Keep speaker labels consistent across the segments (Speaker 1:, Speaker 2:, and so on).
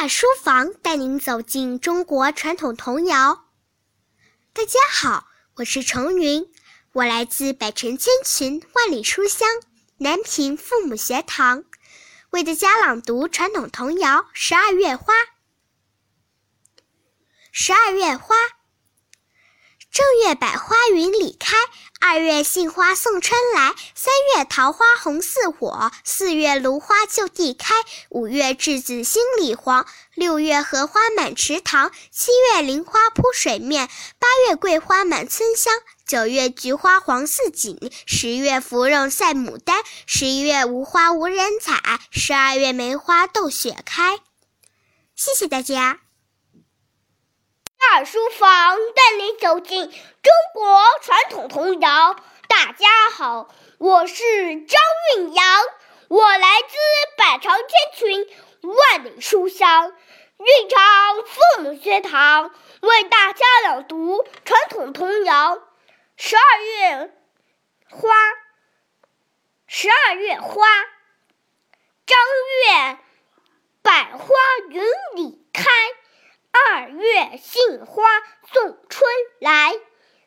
Speaker 1: 大书房带您走进中国传统童谣。大家好，我是程云，我来自百城千群、万里书香南平父母学堂，为大家朗读传统童谣《十二月花》。十二月花，正月百花云里开。二月杏花送春来，三月桃花红似火，四月芦花就地开，五月栀子心里黄，六月荷花满池塘，七月菱花铺水面，八月桂花满村香，九月菊花黄似锦，十月芙蓉赛牡丹，十一月无花无人采，十二月梅花斗雪开。谢谢大家。
Speaker 2: 大书房带你走进中国传统童谣。大家好，我是张韵阳，我来自百长千群，万里书香韵昌父母学堂，为大家朗读传统童谣《十二月花》。十二月花，正月百花云里开。二月杏花送春来，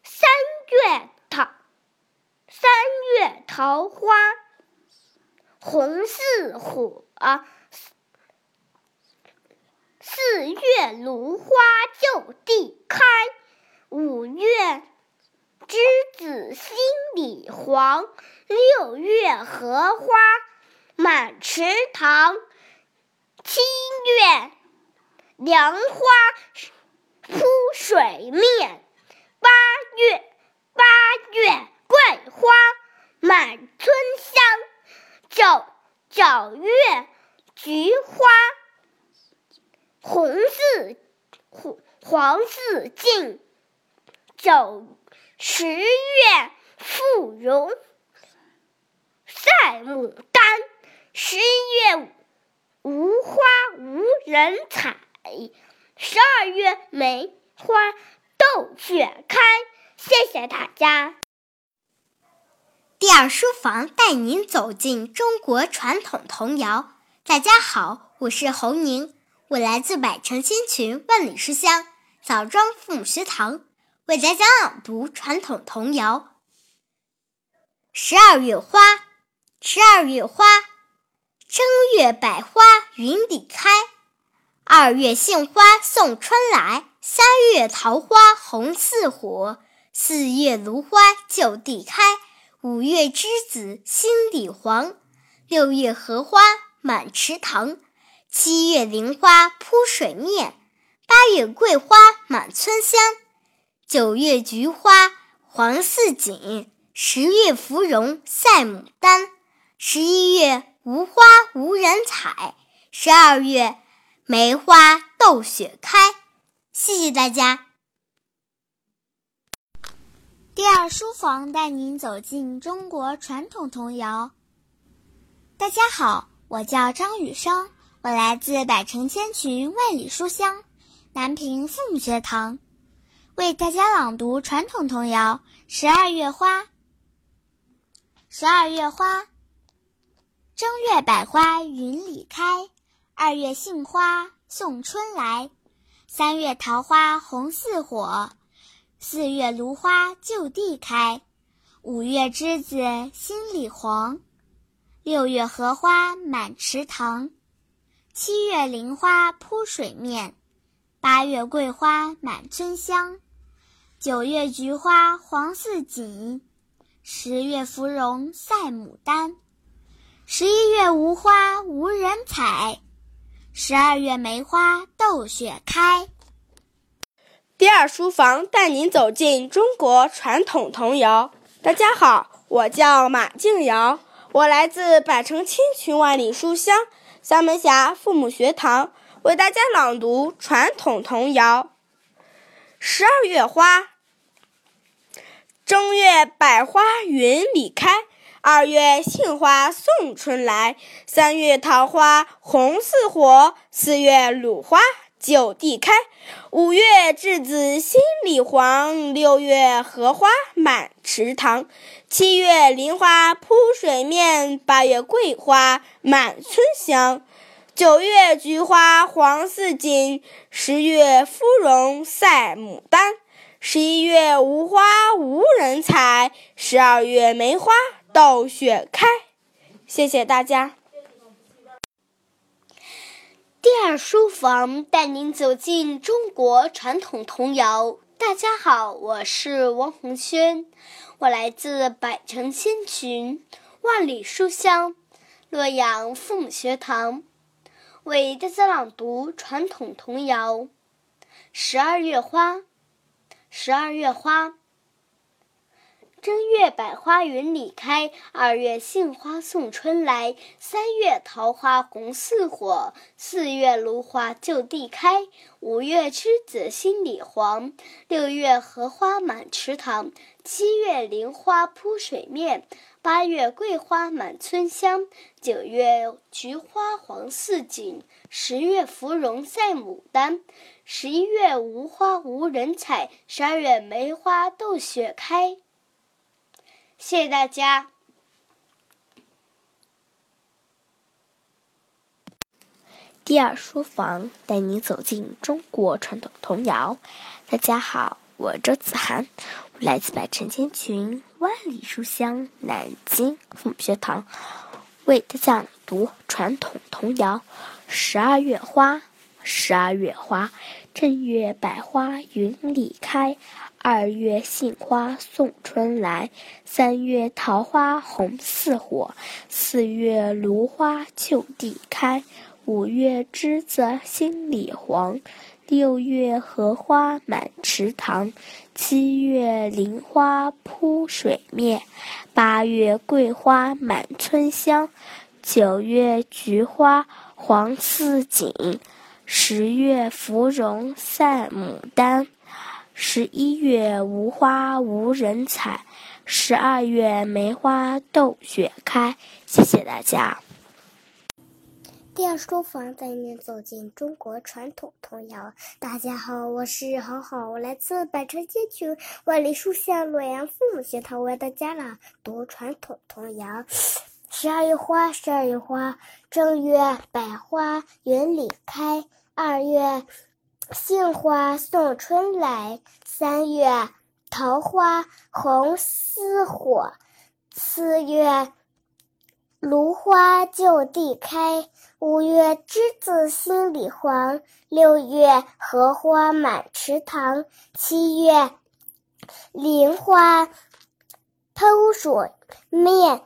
Speaker 2: 三月桃三月桃花红似火，四月芦花就地开，五月栀子心里黄，六月荷花满池塘，七月。莲花铺水面，八月八月桂花满村香，九九月菊花红似黄黄似锦，九十月芙蓉赛牡丹，十一月无花无人采。十二月梅花斗雪开，谢谢大家。
Speaker 1: 第二书房带您走进中国传统童谣。大家好，我是侯宁，我来自百城千群万里书香枣庄父母学堂，为大家朗读传统童谣《十二月花》。十二月花，正月百花云里开。二月杏花送春来，三月桃花红似火，四月芦花就地开，五月栀子心里黄，六月荷花满池塘，七月菱花铺水面，八月桂花满村香，九月菊花黄似锦，十月芙蓉赛牡丹，十一月无花无人采，十二月。梅花斗雪开，谢谢大家。
Speaker 3: 第二书房带您走进中国传统童谣。大家好，我叫张雨生，我来自百城千群万里书香南平父母学堂，为大家朗读传统童谣《十二月花》。十二月花，正月百花云里开。二月杏花送春来，三月桃花红似火，四月芦花就地开，五月栀子心里黄，六月荷花满池塘，七月菱花铺水面，八月桂花满村香，九月菊花黄似锦，十月芙蓉赛牡丹，十一月无花无人采。十二月梅花斗雪开。
Speaker 4: 第二书房带您走进中国传统童谣。大家好，我叫马静瑶，我来自百城千群万里书香三门峡父母学堂，为大家朗读传统童谣《十二月花》。正月百花云里开。二月杏花送春来，三月桃花红似火，四月鲁花就地开，五月栀子心里黄，六月荷花满池塘，七月菱花铺水面，八月桂花满村香，
Speaker 5: 九月菊花黄似锦，十月芙蓉赛牡丹，十一月无花无人采，十二月梅花。斗雪开。谢谢大家。
Speaker 6: 第二书房带您走进中国传统童谣。大家好，我是王红轩，我来自百城千群、万里书香洛阳父母学堂。为大家朗读传统童谣《十二月花》。十二月花，正月百花云里开，二月杏花送春来，三月桃花红似火，四月芦花就地开，五月栀子心里黄，六月荷花满池塘，七月菱花铺水面。八月桂花满村香，九月菊花黄似锦，十月芙蓉赛牡丹，十一月无花无人采，十二月梅花斗雪开。谢谢大家。
Speaker 7: 第二书房带你走进中国传统童谣。大家好，我周子涵。来自百城千群，万里书香，南京父母学堂，为大家朗读传统童谣《十二月花》。十二月花，正月百花云里开，二月杏花送春来，三月桃花红似火，四月芦花就地开，五月栀子心里黄。六月荷花满池塘，七月菱花铺水面，八月桂花满村香，九月菊花黄似锦，十月芙蓉赛牡丹，十一月无花无人采，十二月梅花斗雪开。谢谢大家。
Speaker 1: 第二书房带您走进中国传统童谣。大家好，我是好好，我来自百城千群、万里书香洛阳父母学堂，为大家朗读传统童谣。十二月花，十二月花，正月百花园里开，二月杏花送春来，三月桃花红似火，四月芦花就地开。五月栀子心里黄，六月荷花满池塘，七月菱花铺水面，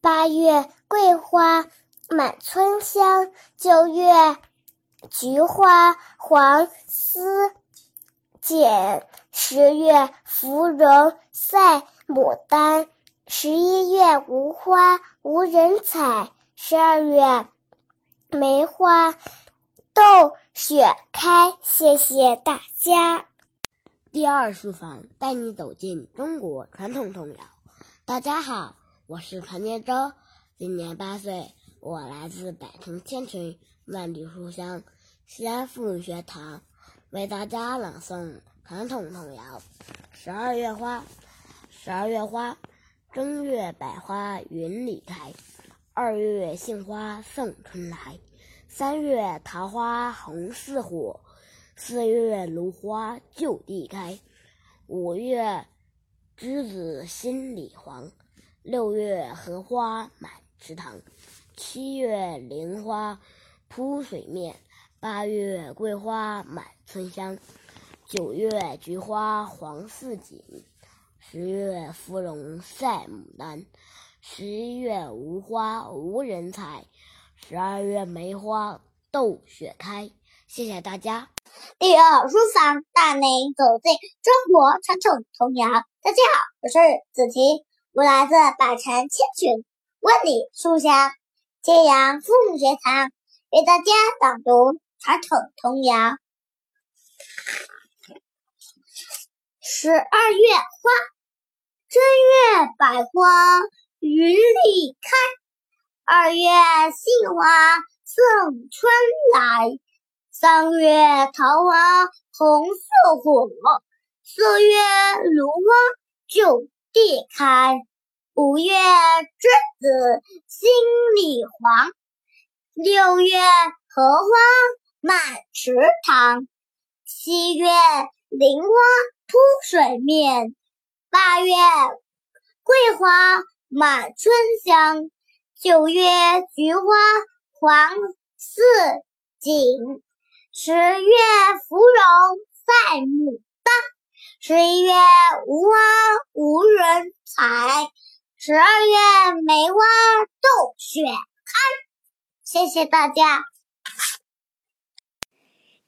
Speaker 1: 八月桂花满村香，九月菊花黄丝剪，十月芙蓉赛牡丹，十一月无花无人采，十二月。梅花斗雪开，谢谢大家。
Speaker 8: 第二书房带你走进中国传统童谣。大家好，我是传念周，今年八岁，我来自百城千群万里书香西安妇女学堂，为大家朗诵传统童谣《十二月花》。十二月花，正月百花云里开。二月杏花送春来，三月桃花红似火，四月芦花就地开，五月栀子心里黄，六月荷花满池塘，七月菱花铺水面，八月桂花满村香，九月菊花黄似锦，十月芙蓉赛牡丹。十一月无花无人采，十二月梅花斗雪开。谢谢大家。
Speaker 4: 第二书房带您走进中国传统童谣。大家好，我是子琪，我来自百城千群万里书香揭阳父母学堂，为大家朗读传统童谣。十二月花，正月百花。云里开，二月杏花送春来，三月桃花红似火，四月芦花就地开，五月栀子心里黄，六月荷花满池塘。七月菱花铺水面，八月桂花满春香。九月菊花黄似锦，十月芙蓉赛牡丹，十一月无花无人采，十二月梅花斗雪开。谢谢大家。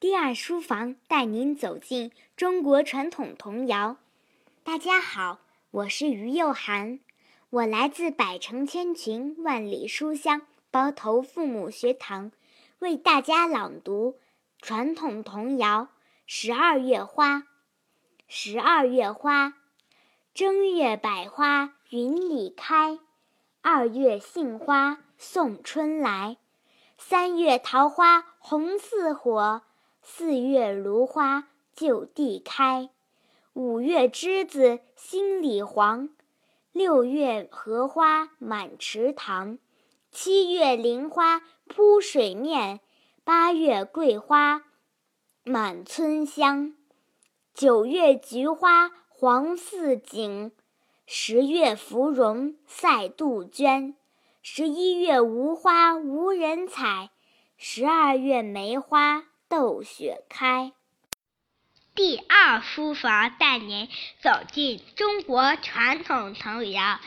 Speaker 1: 第二书房带您走进中国传统童谣。大家好，我是于幼涵。我来自百城千群、万里书香包头父母学堂，为大家朗读传统童谣《十二月花》。十二月花，正月百花云里开，二月杏花送春来，三月桃花红似火，四月芦花就地开，五月栀子心里黄。六月荷花满池塘，七月菱花铺水面，八月桂花满村香，九月菊花黄似锦，十月芙蓉赛杜鹃，十一月无花无人采，十二月梅花斗雪开。
Speaker 2: 第二书房带您走进中国传统童谣。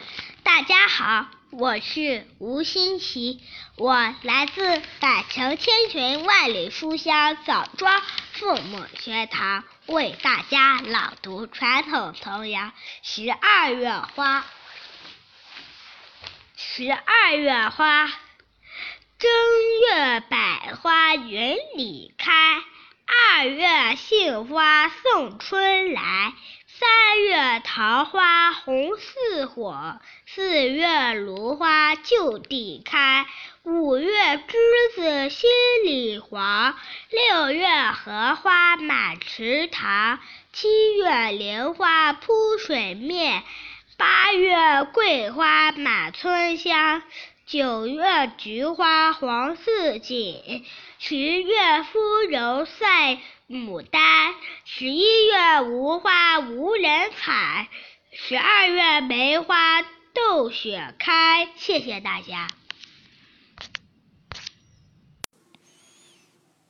Speaker 2: 大家好，我是吴新奇，我来自百城千群万里书香枣庄父母学堂，为大家朗读传统童谣《十二月花》。十二月花，正月百花云里开。二月杏花送春来，三月桃花红似火，四月芦花就地开，五月栀子心里黄，六月荷花满池塘，七月莲花铺水面，八月桂花满村香，九月菊花黄似锦。十月芙蓉赛牡丹，十一月无花无人采，十二月梅花斗雪开。谢谢大家。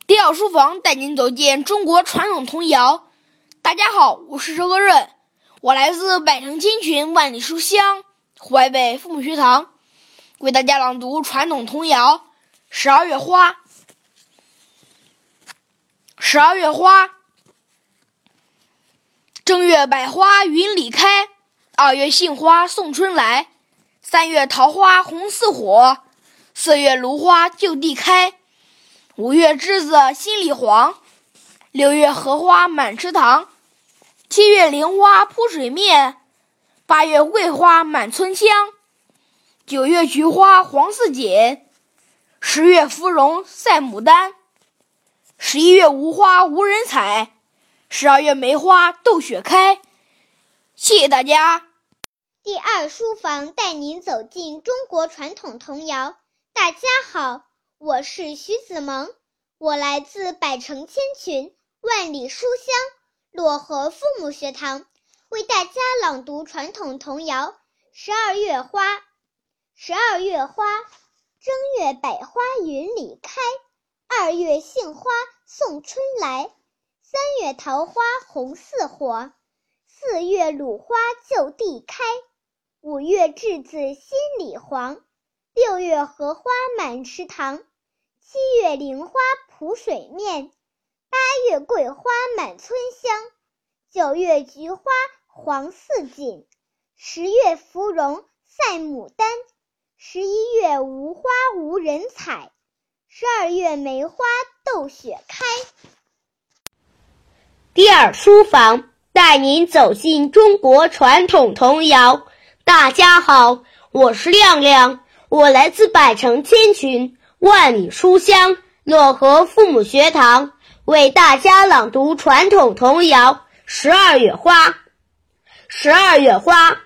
Speaker 5: 第二书房带您走进中国传统童谣。大家好，我是周格润，我来自百城千群万里书香淮北父母学堂，为大家朗读传统童谣《十二月花》。十二月花，正月百花云里开，二月杏花送春来，三月桃花红似火，四月芦花就地开，五月栀子心里黄，六月荷花满池塘，七月菱花铺水面，八月桂花满村香，九月菊花黄似锦，十月芙蓉赛牡丹。十一月无花无人采，十二月梅花斗雪开。谢谢大家。
Speaker 1: 第二书房带您走进中国传统童谣。大家好，我是徐子萌，我来自百城千群万里书香漯河父母学堂，为大家朗读传统童谣《十二月花》。十二月花，正月百花云里开。二月杏花送春来，三月桃花红似火，四月鲁花就地开，五月栀子心里黄，六月荷花满池塘，七月菱花铺水面，八月桂花满村香，九月菊花黄似锦，十月芙蓉赛牡丹，十一月无花无人采。十二月梅花斗雪开。
Speaker 2: 第二书房带您走进中国传统童谣。大家好，我是亮亮，我来自百城千群万里书香漯河父母学堂，为大家朗读传统童谣《十二月花》。十二月花，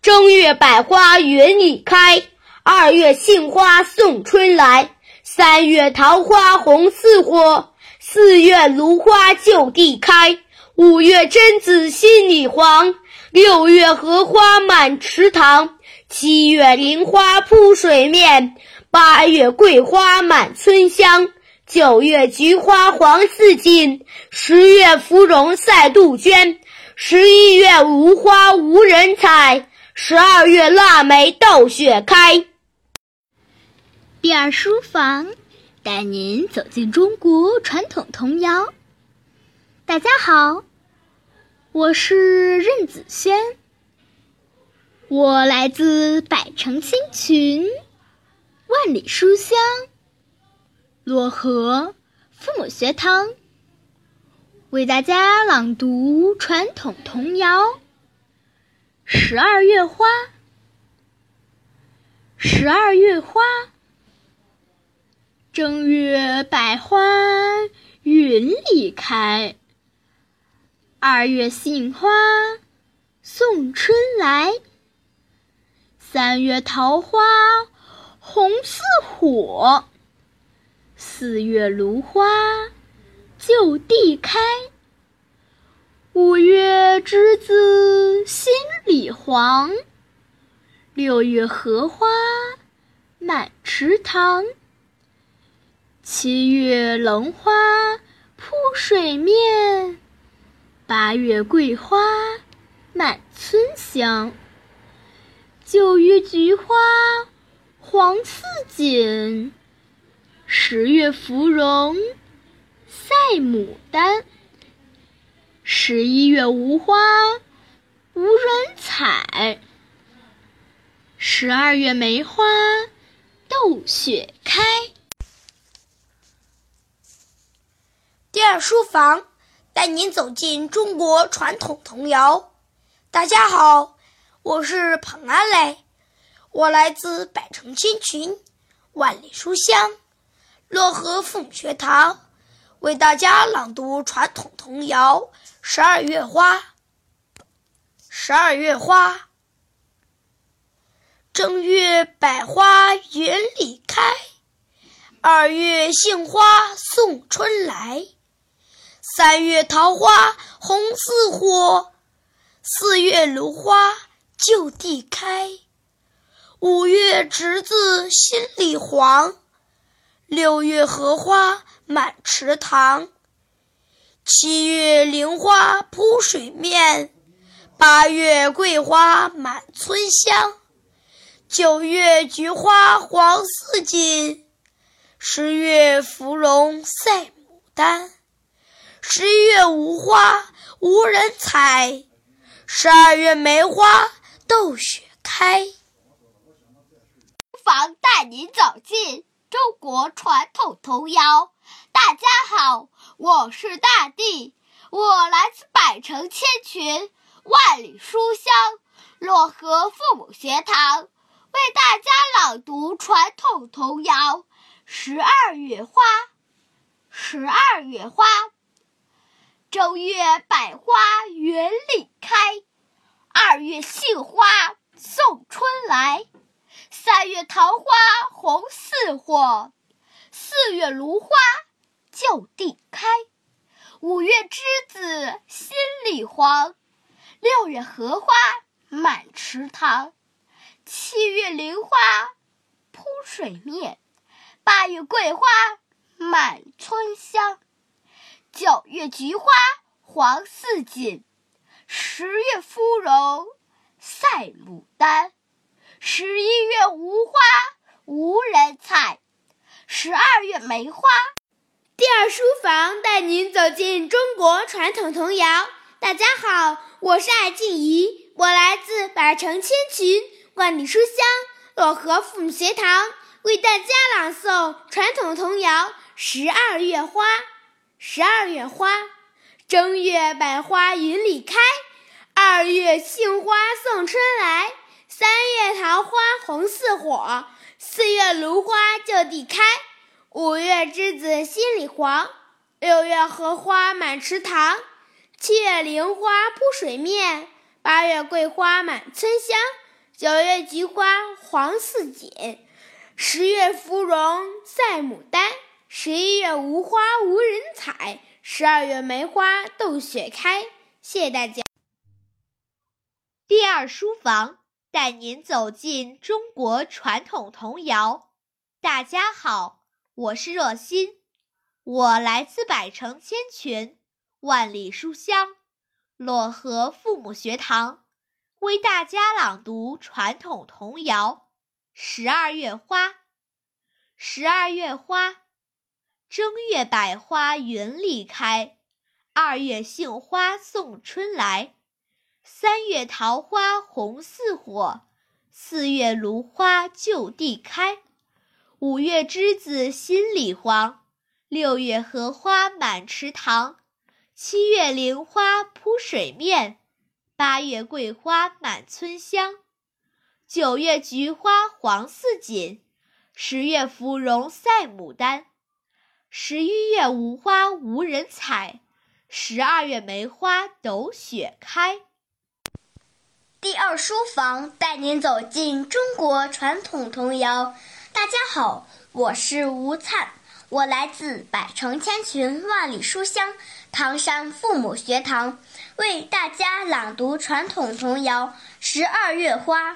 Speaker 2: 正月百花云里开，二月杏花送春来。
Speaker 6: 三月桃花红似火，四月芦花就地开。五月榛子心里黄，六月荷花满池塘。七月菱花铺水面，八月桂花满村香。九月菊花黄似锦，十月芙蓉赛杜鹃。十一月无花无人采，十二月腊梅斗雪开。
Speaker 9: 第二书房带您走进中国传统童谣。大家好，我是任子轩，我来自百城千群，万里书香，漯河父母学堂，为大家朗读传统童谣《十二月花》。十二月花。正月百花云里开，二月杏花送春来，三月桃花红似火，四月芦花就地开，五月栀子心里黄，六月荷花满池塘。七月龙花铺水面，八月桂花满村香。九月菊花黄似锦，十月芙蓉赛牡丹。十一月无花无人采，十二月梅花斗雪开。
Speaker 5: 第二书房带您走进中国传统童谣。大家好，我是彭安磊，我来自百城千群，万里书香，漯河父母学堂，为大家朗读传统童谣《十二月花》。十二月花，正月百花园里开，二月杏花送春来。三月桃花红似火，四月芦花就地开，五月栀子心里黄，六月荷花满池塘，七月菱花铺水面，八月桂花满村香，九月菊花黄似锦，十月芙蓉赛牡丹。十一月无花无人采，十二月梅花斗雪开。书
Speaker 6: 房带您走进中国传统童谣。大家好，我是大地，我来自百城千群，万里书香，漯河父母学堂，为大家朗读传统童谣《十二月花》。十二月花。正月百花园里开，二月杏花送春来，三月桃花红似火，四月芦花就地开，五月栀子心里黄，六月荷花满池塘，七月菱花铺水面，八月桂花满村香。九月菊花黄似锦，十月芙蓉赛牡丹，十一月无花无人采，十二月梅花。
Speaker 5: 第二书房带您走进中国传统童谣。大家好，我是艾静怡，我来自百城千群，万里书香漯河父母学堂，为大家朗诵传统童谣《十二月花》。十二月花，正月百花云里开，二月杏花送春来，三月桃花红似火，四月芦花就地开，五月栀子心里黄，六月荷花满池塘，七月菱花铺水面，八月桂花满村香，九月菊花黄似锦，十月芙蓉赛牡丹，十一月无花无人采，十二月梅花斗雪开。谢谢大家。
Speaker 10: 第二书房带您走进中国传统童谣。大家好，我是若欣，我来自百城千群，万里书香，漯河父母学堂，为大家朗读传统童谣《十二月花》。十二月花，正月百花云里开，二月杏花送春来，三月桃花红似火，四月芦花就地开。五月栀子心里黄，六月荷花满池塘，七月菱花铺水面，八月桂花满村香，九月菊花黄似锦，十月芙蓉赛牡丹，十一月无花无人采，十二月梅花斗雪开。
Speaker 1: 第二书房带您走进中国传统童谣。大家好，我是吴灿，我来自百城千群万里书香唐山父母学堂，为大家朗读传统童谣《十二月花》。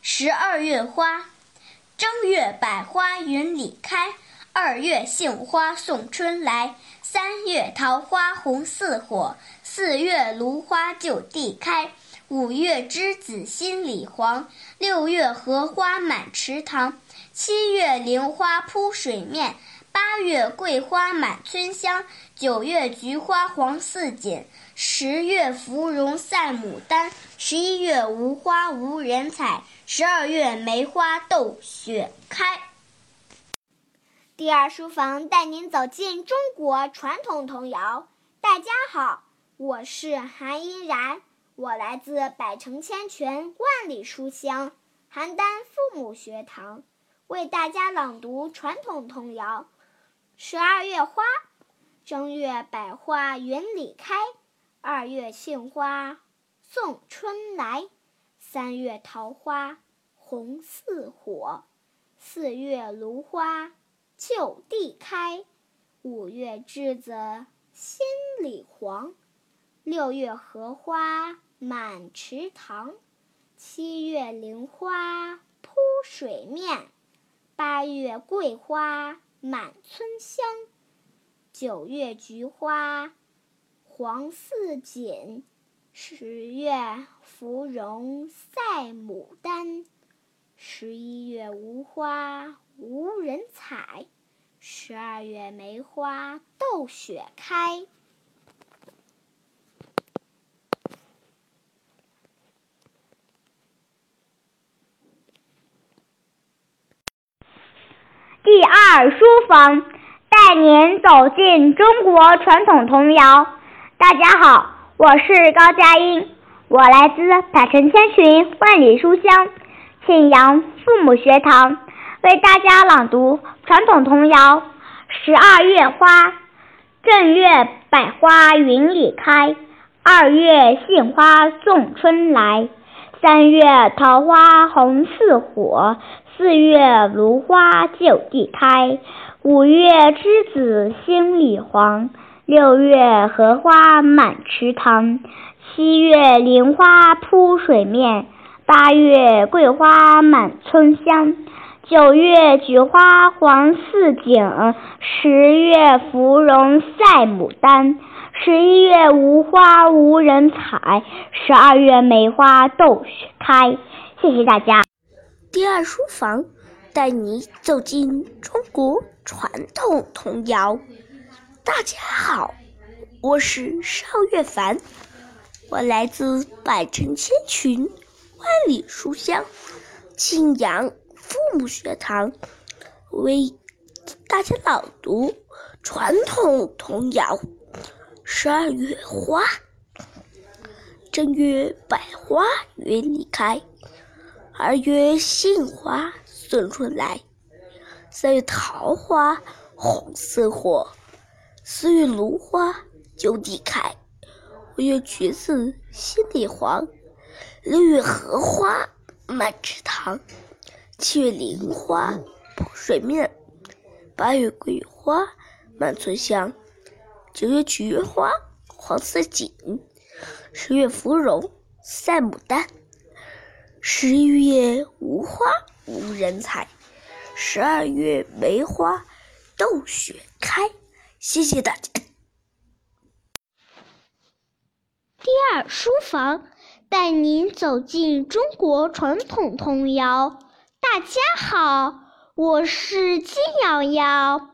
Speaker 1: 十二月花，正月百花云里开，二月杏花送春来，三月桃花红似火，四月芦花就地开，五月栀子心里黄，六月荷花满池塘。七月菱花铺水面，八月桂花满村香，九月菊花黄似锦，十月芙蓉赛牡丹，十一月无花无人采，十二月梅花斗雪开。
Speaker 2: 第二书房带您走进中国传统童谣。大家好，我是韩依然，我来自百城千泉万里书香邯郸父母学堂。为大家朗读传统童谣《十二月花》。正月百花园里开，二月杏花送春来，三月桃花红似火，四月芦花就地开，五月栀子心里黄，六月荷花满池塘，七月菱花铺水面。八月桂花满村香，九月菊花黄似锦，十月芙蓉赛牡丹，十一月无花无人采，十二月梅花斗雪开。
Speaker 4: 第二书房带您走进中国传统童谣。大家好，我是高佳音，我来自百城千群万里书香庆阳父母学堂，为大家朗读传统童谣《十二月花》。正月百花云里开，二月杏花送春来，三月桃花红似火。四月芦花就地开，五月栀子心里黄，六月荷花满池塘，七月菱花铺水面，八月桂花满村香，九月菊花黄似锦，十月芙蓉赛牡丹，十一月无花无人采，十二月梅花斗雪开。谢谢大家。
Speaker 7: 第二书房带你走进中国传统童谣。大家好，我是邵月凡，我来自百城千群万里书香庆阳父母学堂，为大家朗读传统童谣《十二月花》。正月百花园里开。二月杏花送春来，三月桃花红似火，四月芦花就地开，五月橘子心里黄，六月荷花满池塘，七月菱花铺水面。八月桂花满村香，九月菊花黄色锦，十月芙蓉赛牡丹，十一月无花无人采，十二月梅花斗雪开。谢谢大家。
Speaker 1: 第二书房带您走进中国传统童谣。大家好，我是金瑶瑶，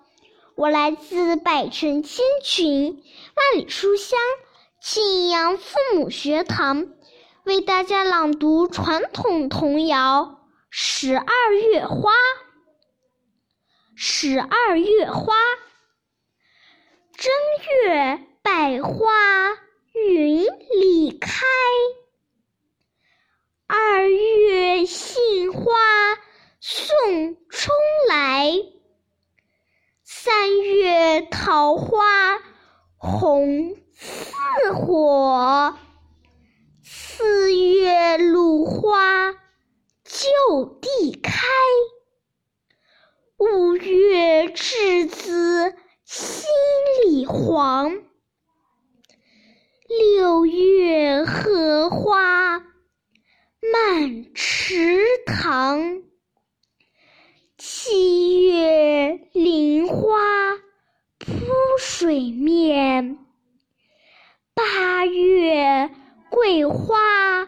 Speaker 1: 我来自百城千群、万里书香庆阳父母学堂，为大家朗读传统童谣《十二月花》。十二月花，正月百花云里开。二月杏花送春来，三月桃花红似火，四月芦花就地开，五月栀子心里黄，六月荷花。满池塘，七月菱花铺水面，八月桂花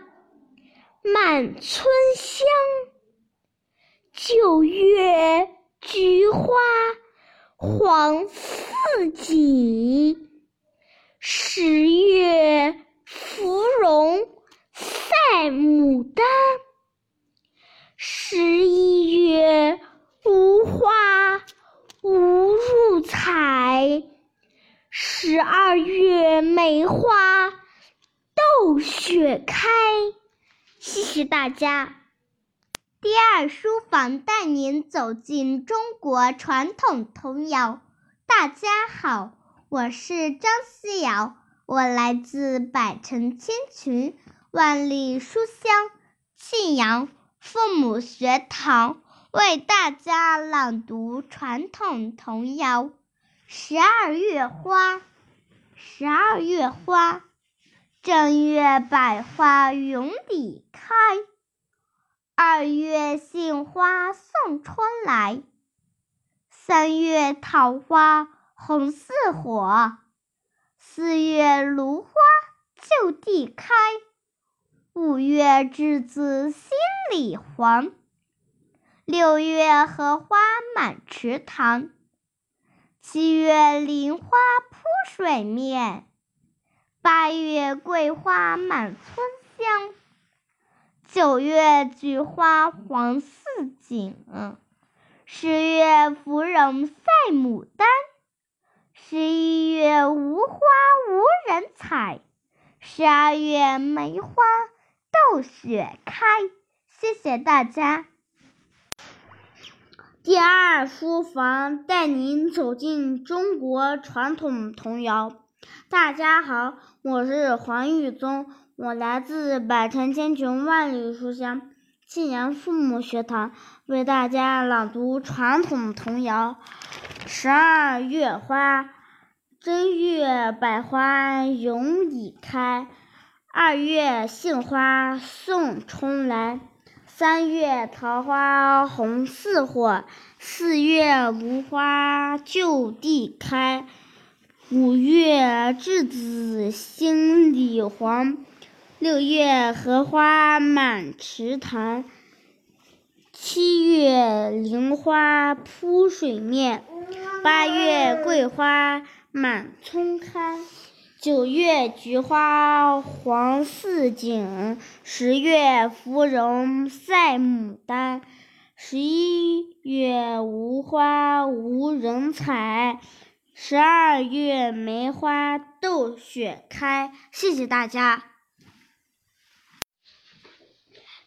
Speaker 1: 满村香，九月菊花黄似锦，十月芙蓉。赛牡丹，十一月无花无入采，十二月梅花斗雪开。谢谢大家。
Speaker 11: 第二书房带您走进中国传统童谣。大家好，我是张思瑶，我来自百城千群。万里书香庆阳父母学堂为大家朗读传统童谣《十二月花》。十二月花，正月百花云里开。二月杏花送春来，三月桃花红似火，四月芦花就地开。五月栀子心里黄，六月荷花满池塘，七月菱花水面，八月桂花满村香，九月菊花黄似锦，十月芙蓉赛牡丹，十一月无花无人采，十二月梅花。斗雪开，谢谢大家。
Speaker 1: 第二书房带您走进中国传统童谣。大家好，我是黄玉宗，我来自百城千群万里书香庆阳父母学堂，为大家朗读传统童谣《十二月花》。正月百花永已开。二月杏花送春来，三月桃花红似火，四月芦花就地开，五月栀子心里黄，六月荷花满池塘，七月菱花铺水面，八月桂花满村开。九月菊花黄似锦，十月芙蓉赛牡丹，十一月无花无人采，十二月梅花斗雪开。谢谢大家。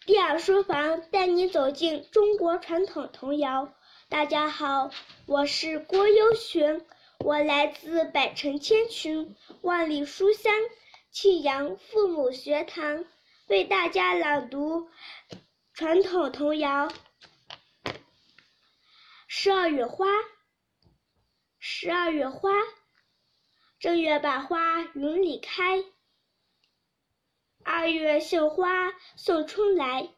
Speaker 2: 第二书房带你走进中国传统童谣。大家好，我是郭优璇。我来自百城千群、万里书香庆阳父母学堂，为大家朗读传统童谣《
Speaker 12: 十二月花，十二月花，正月百花云里开，二月杏花送春来，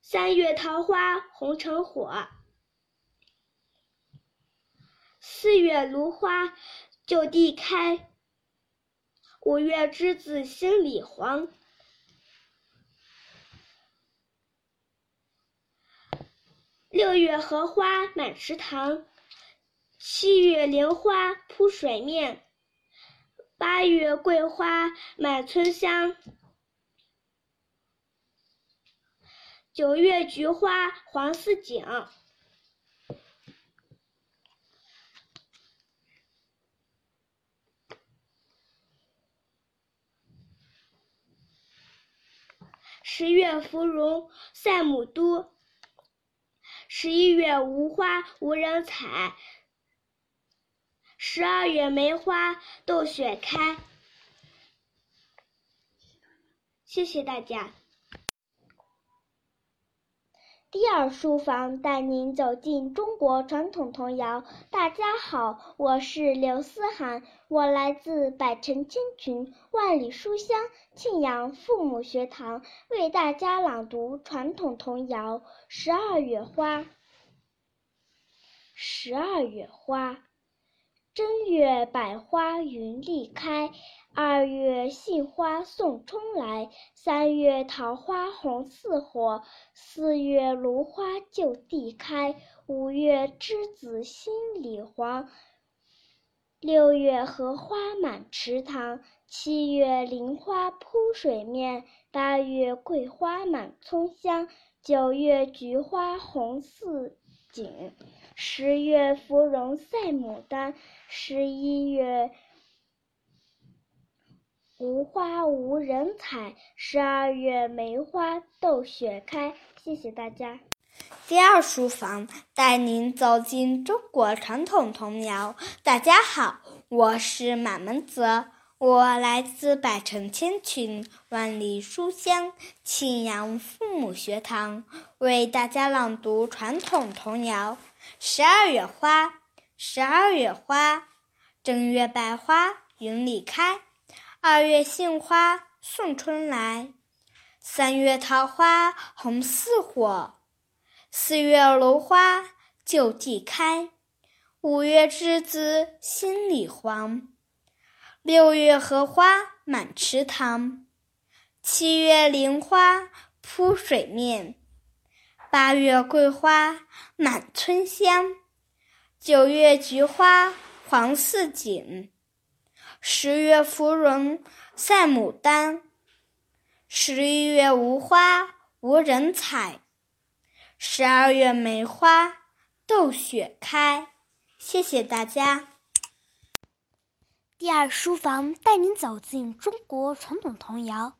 Speaker 12: 三月桃花红成火，四月芦花就地开，五月栀子心里黄。六月荷花满池塘，七月莲花铺水面，八月桂花满村香，九月菊花黄似锦，十月芙蓉赛母都。十一月无花无人采，十二月梅花斗雪开。谢谢大家。
Speaker 2: 第二书房带您走进中国传统童谣。大家好，我是刘思涵，我来自百城千群、万里书香庆阳父母学堂，为大家朗读传统童谣《十二月花》。十二月花，正月百花云里开。二月杏花送春来，三月桃花红似火，四月芦花就地开，五月栀子心里黄，六月荷花满池塘，七月菱花铺水面，八月桂花满村香，九月菊花红似锦，十月芙蓉赛牡丹，十一月。无花无人采，十二月梅花斗雪开。谢谢大家。
Speaker 13: 第二书房带您走进中国传统童谣。大家好，我是马门泽，我来自百城千群、万里书香庆阳父母学堂，为大家朗读传统童谣《十二月花》。十二月花，正月百花云里开。二月杏花送春来，三月桃花红似火，四月芦花就地开，五月栀子心里黄，六月荷花满池塘，七月菱花铺水面，八月桂花满村香，九月菊花黄似锦。十月芙蓉赛牡丹，十一月无花无人采，十二月梅花斗雪开。谢谢大家。
Speaker 2: 第二书房带您走进中国传统童谣。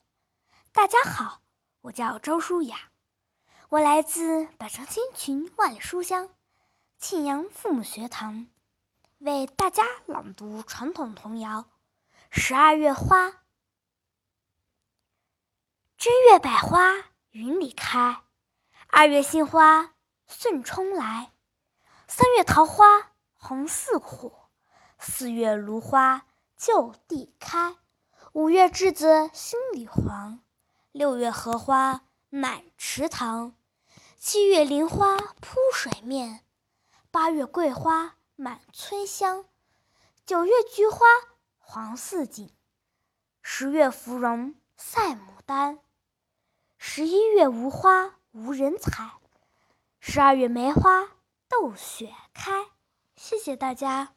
Speaker 2: 大家好，我叫周舒雅，我来自百城千群万里书香庆阳父母学堂，为大家朗读传统童谣。十二月花，正月百花云里开，二月杏花送春来，三月桃花红似火，四月芦花就地开，五月栀子心里黄，六月荷花满池塘，七月菱花铺水面，八月桂花满村香，九月菊花。黄似锦，十月芙蓉赛牡丹，十一月无花无人采，十二月梅花斗雪开。谢谢大家。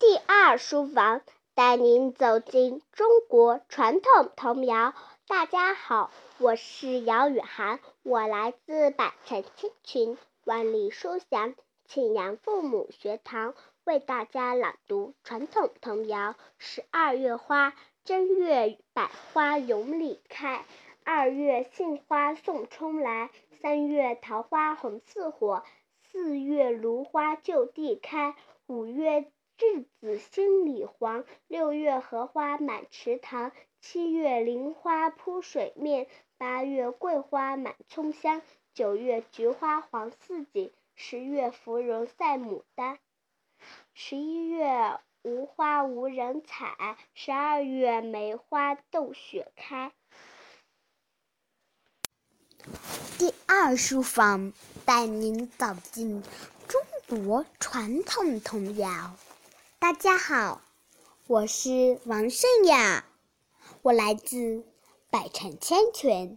Speaker 1: 第二书房带您走进中国传统童谣。大家好，我是姚雨涵，我来自百城千群。万里书香庆阳父母学堂为大家朗读传统童谣《十二月花》。正月百花永里开，二月杏花送春来，三月桃花红似火，四月芦花就地开，五月稚子心里黄，六月荷花满池塘，七月菱花铺水面，
Speaker 13: 八月桂花满村香，九月菊花黄似锦，十月芙蓉赛牡丹，十一月无花无人采，十二月梅花斗雪开。
Speaker 2: 第二书房带您走进中国传统童谣。大家好，我是王胜雅，我来自百城千泉，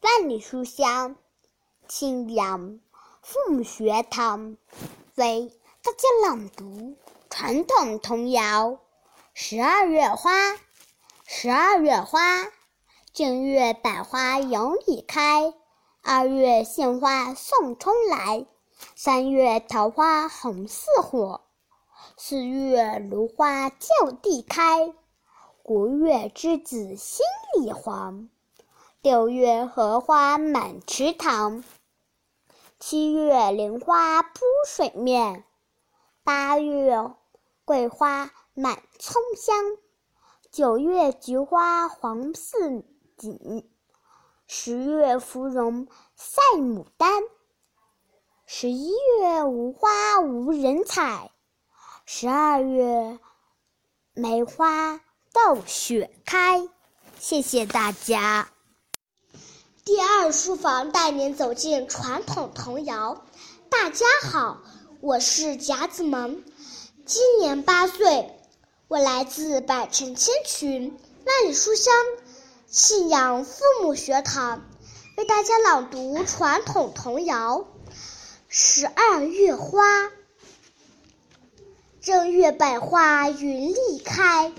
Speaker 2: 万里书香，庆阳父母学堂，为大家朗读传统童谣《十二月花》。十二月花，正月百花有里开。二月杏花送春来，三月桃花红似火，四月芦花就地开，五月栀子心里黄，六月荷花满池塘，七月莲花铺水面，八月桂花满村香，九月菊花黄似锦。十月芙蓉赛牡丹，十一月无花无人采，十二月梅花斗雪开。谢谢大家。
Speaker 6: 第二书房带您走进传统童谣。大家好，我是贾子萌，今年八岁，我来自百城千群，万里书香。信阳父母学堂为大家朗读传统童谣《十二月花》。正月百花云里开，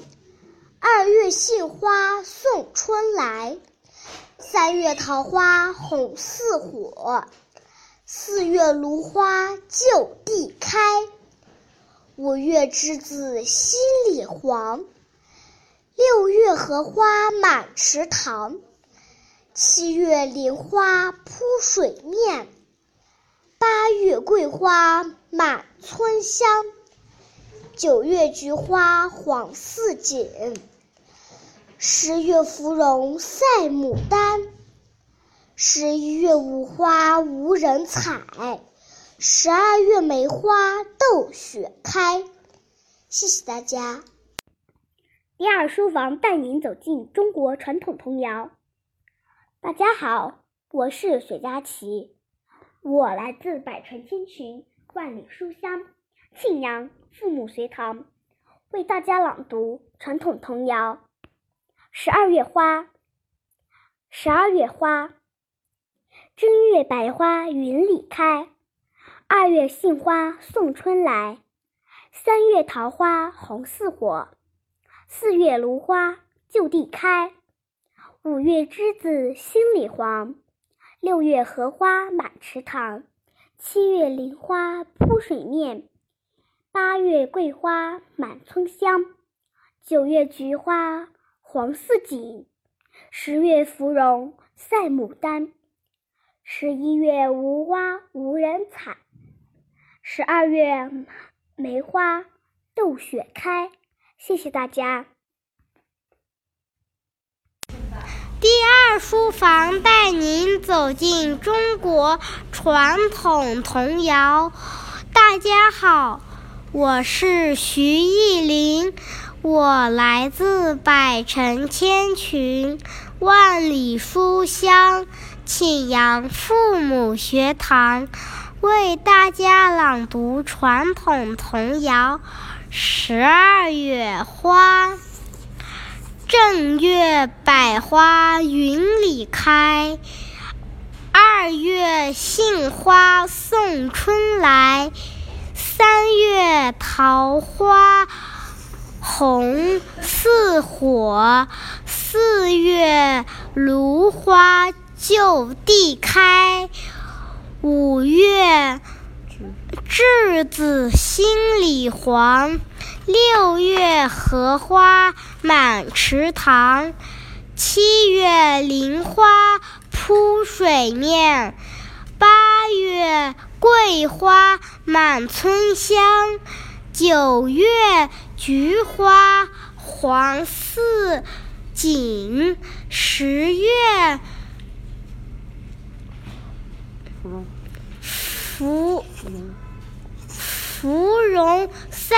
Speaker 6: 二月杏花送春来，三月桃花红似火，四月芦花就地开，五月栀子心里黄。六月荷花满池塘，七月菱花铺水面，八月桂花满村香，九月菊花黄似锦，十月芙蓉赛牡丹，十一月无花无人采，十二月梅花斗雪开。谢谢大家。
Speaker 13: 第二书房带您走进中国传统童谣。大家好，我是雪佳琪，我来自百城千群，万里书香，庆阳父母随堂，为大家朗读传统童谣《十二月花》。十二月花，正月百花云里开，二月杏花送春来，三月桃花红似火。四月芦花就地开，五月栀子心里黄，六月荷花满池塘，七月菱花铺水面，八月桂花满村香，九月菊花黄似锦，十月芙蓉赛牡丹，十一月无花无人采，十二月梅花斗雪开。谢谢大家。
Speaker 1: 第二书房带您走进中国传统童谣。大家好，我是徐艺林，我来自百城千群，万里书香，庆阳父母学堂，为大家朗读传统童谣。十二月花，正月百花云里开，二月杏花送春来，三月桃花红似火，四月芦花就地开，五月。栀子心里黄，六月荷花满池塘，七月菱花铺水面，八月桂花满村香，九月菊花黄似锦，十月。芙芙蓉赛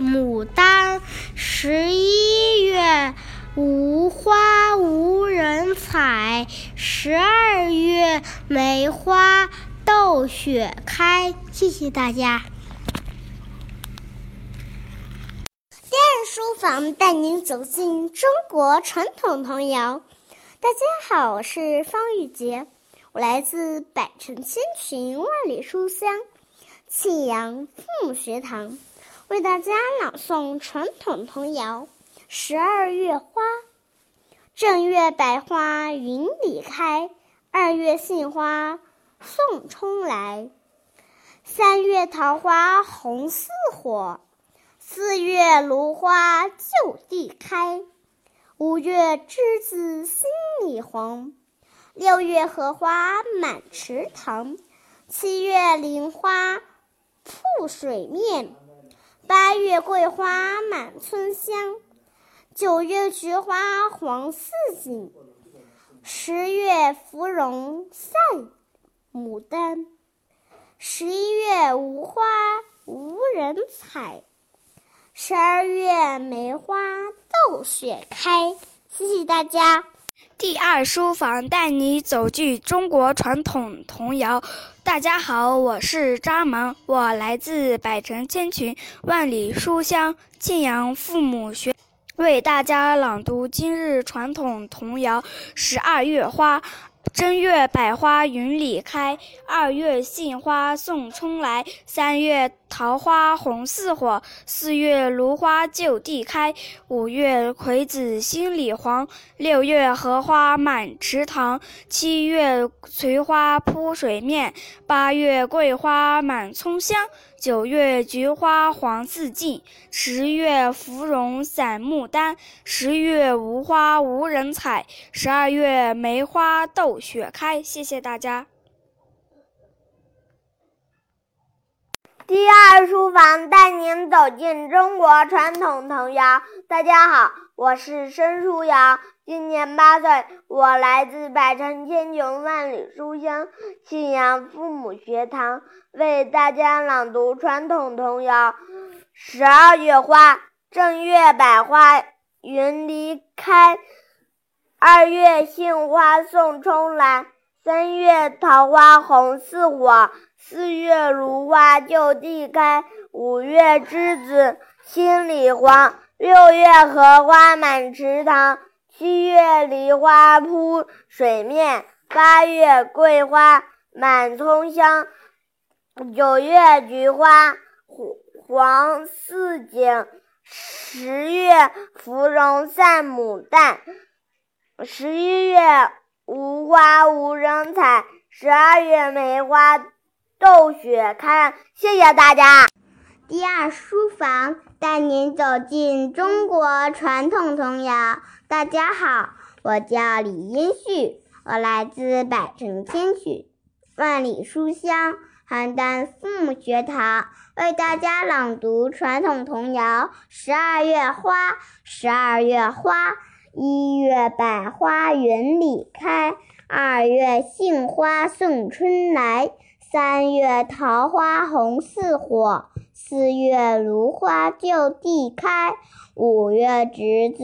Speaker 1: 牡丹，十一月无花无人采，十二月梅花斗雪开。谢谢大家。
Speaker 2: 第二书房带您走进中国传统童谣。大家好，我是方玉洁，我来自百城千群万里书香庆阳父母学堂，为大家朗诵传统童谣《十二月花》。正月百花云里开，二月杏花送春来，三月桃花红似火。四月芦花就地开，五月栀子心里黄，六月荷花满池塘，七月菱花铺水面，八月桂花满村香，九月菊花黄似锦，十月芙蓉赛牡丹，十一月无花无人采。十二月梅花斗雪开，谢谢大家。
Speaker 14: 第二书房带你走进中国传统童谣。大家好，我是张萌，我来自百城千群万里书香庆阳父母学，为大家朗读今日传统童谣《十二月花》。正月百花云里开，二月杏花送春来，三月桃花红似火，四月芦花就地开，五月葵子心里黄，六月荷花满池塘，七月菊花铺水面，八月桂花满村香。九月菊花黄似锦，十月芙蓉散牡丹，十月无花无人采，十二月梅花斗雪开。谢谢大家。
Speaker 6: 第二书房带您走进中国传统童谣。大家好，我是申书瑶，今年八岁，我来自百城千穷万里书香信阳父母学堂。为大家朗读传统童谣《十二月花》。正月百花云里开，二月杏花送春来，三月桃花红似火，四月芦花就地开，五月栀子心里黄，六月荷花满池塘，七月梨花铺水面，八月桂花满村香。九月菊花黄似锦，十月芙蓉赛牡丹，十一月无花无人采，十二月梅花斗雪开。谢谢大家。
Speaker 1: 第二书房带您走进中国传统童谣。大家好，我叫李英旭，我来自百城千曲，万里书香。邯郸父母学堂为大家朗读传统童谣《十二月花》。十二月花，一月百花园里开，二月杏花送春来，三月桃花红似火，四月芦花就地开，五月栀子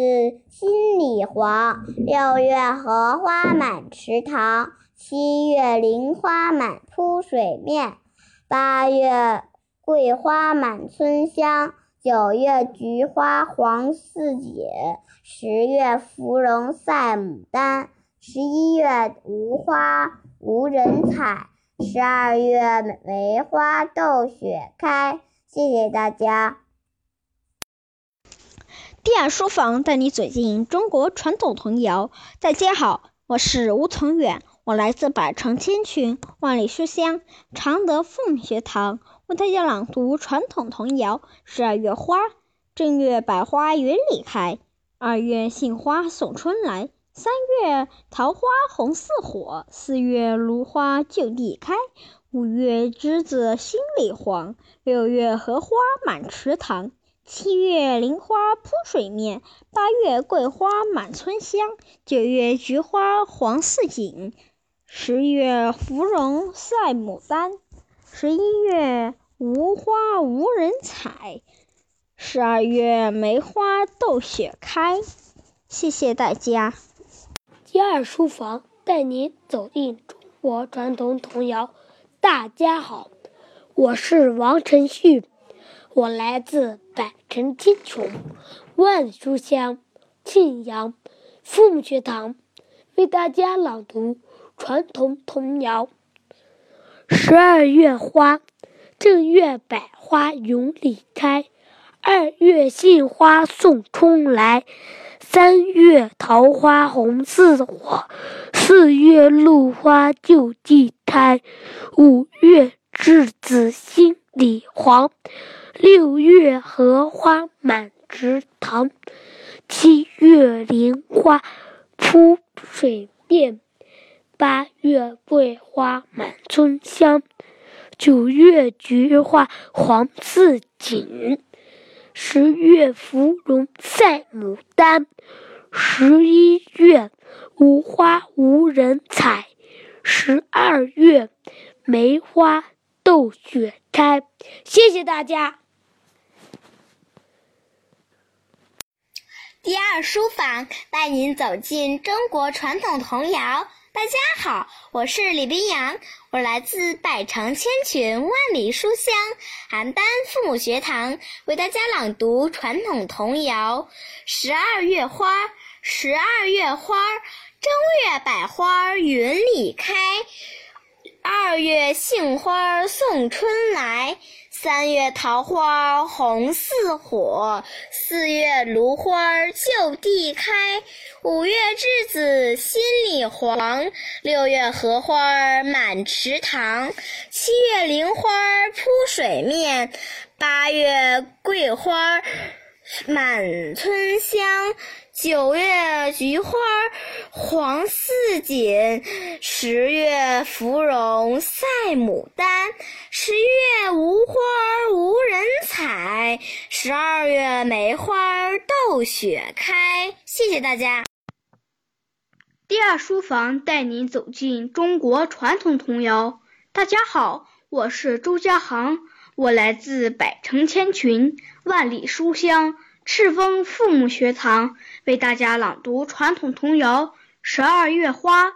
Speaker 1: 心里黄，六月荷花满池塘。七月菱花满铺水面，八月桂花满村香，九月菊花黄似锦，十月芙蓉赛牡丹，十一月无花无人采，十二月梅花斗雪开。谢谢大家。
Speaker 15: 第二书房带你走进中国传统童谣。大家好，我是吴从远。我来自百城千群万里书香常德凤学堂，为大家朗读传统童谣《十二月花》。正月百花园里开，二月杏花送春来，三月桃花红似火，四月芦花就地开，五月栀子心里黄，六月荷花满池塘。七月菱花铺水面，八月桂花满村香，九月菊花黄似锦。
Speaker 5: 十月芙蓉赛牡丹，十一月无花无人采，十二月梅花斗雪开。谢谢大家。
Speaker 16: 第二书房带您走进中国传统童谣。大家好，我是王晨旭，我来自百城千穷万书香庆阳父母学堂，为大家朗读传统童谣。十二月花，正月百花永里开；二月杏花送春来。三月桃花红似火，四月芦花就地开，五月栀子心里黄，六月荷花满池塘，七月莲花铺水面，八月桂花满村香，九月菊花黄似锦。十月芙蓉赛牡丹，十一月无花无人采，十二月梅花斗雪开。谢谢大家。
Speaker 13: 第二书房带您走进中国传统童谣。大家好，我是李冰洋，我来自百城千群万里书香邯郸父母学堂，为大家朗读传统童谣。十二月花，十二月花，正月百花云里开，二月杏花送春来。三月桃花红似火，四月芦花就地开，五月栀子心里黄，六月荷花满池塘，七月菱花铺水面，八月桂花满村香。九月菊花黄似锦，十月芙蓉赛牡丹，十月无花无人采，十二月梅花斗雪开。谢谢大家。
Speaker 17: 第二书房带您走进中国传统童谣。大家好，我是周家航，我来自百城千群，万里书香。赤峰父母学堂为大家朗读传统童谣：十二月花，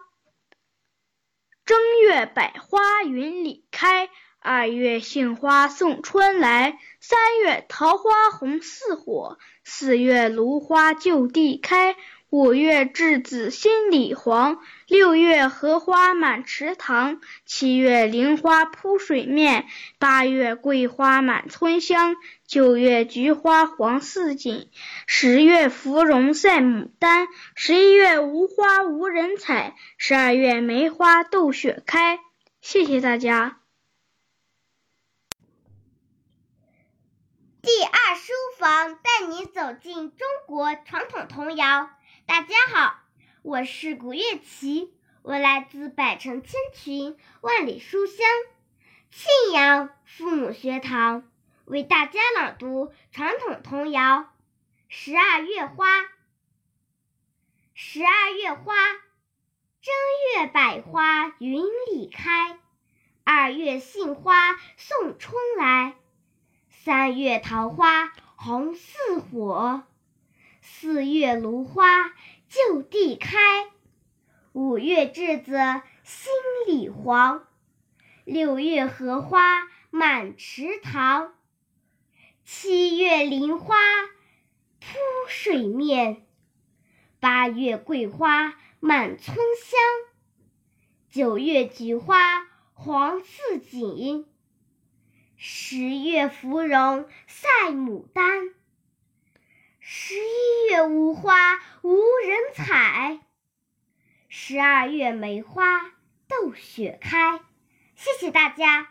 Speaker 17: 正月百花云里开；二月杏花送春来；三月桃花红似火；四月芦花就地开。五月栀子心里黄，六月荷花满池塘，七月菱花铺水面，八月桂花满村香，九月菊花黄似锦，十月芙蓉赛牡丹，十一月无花无人采，十二月梅花斗雪开。谢谢大家。
Speaker 1: 第二书房带你走进中国传统童谣。大家好，我是古月琪，我来自百城千群万里书香庆阳父母学堂，为大家朗读传统童谣《十二月花》。十二月花，正月百花云里开，二月杏花送春来，三月桃花红似火。四月芦花就地开，五月栀子心里黄，六月荷花满池塘，七月菱花铺水面，八月桂花满村香，九月菊花黄似锦，十月芙蓉赛牡丹。十一月无花无人采，十二月梅花斗雪开。谢谢大家。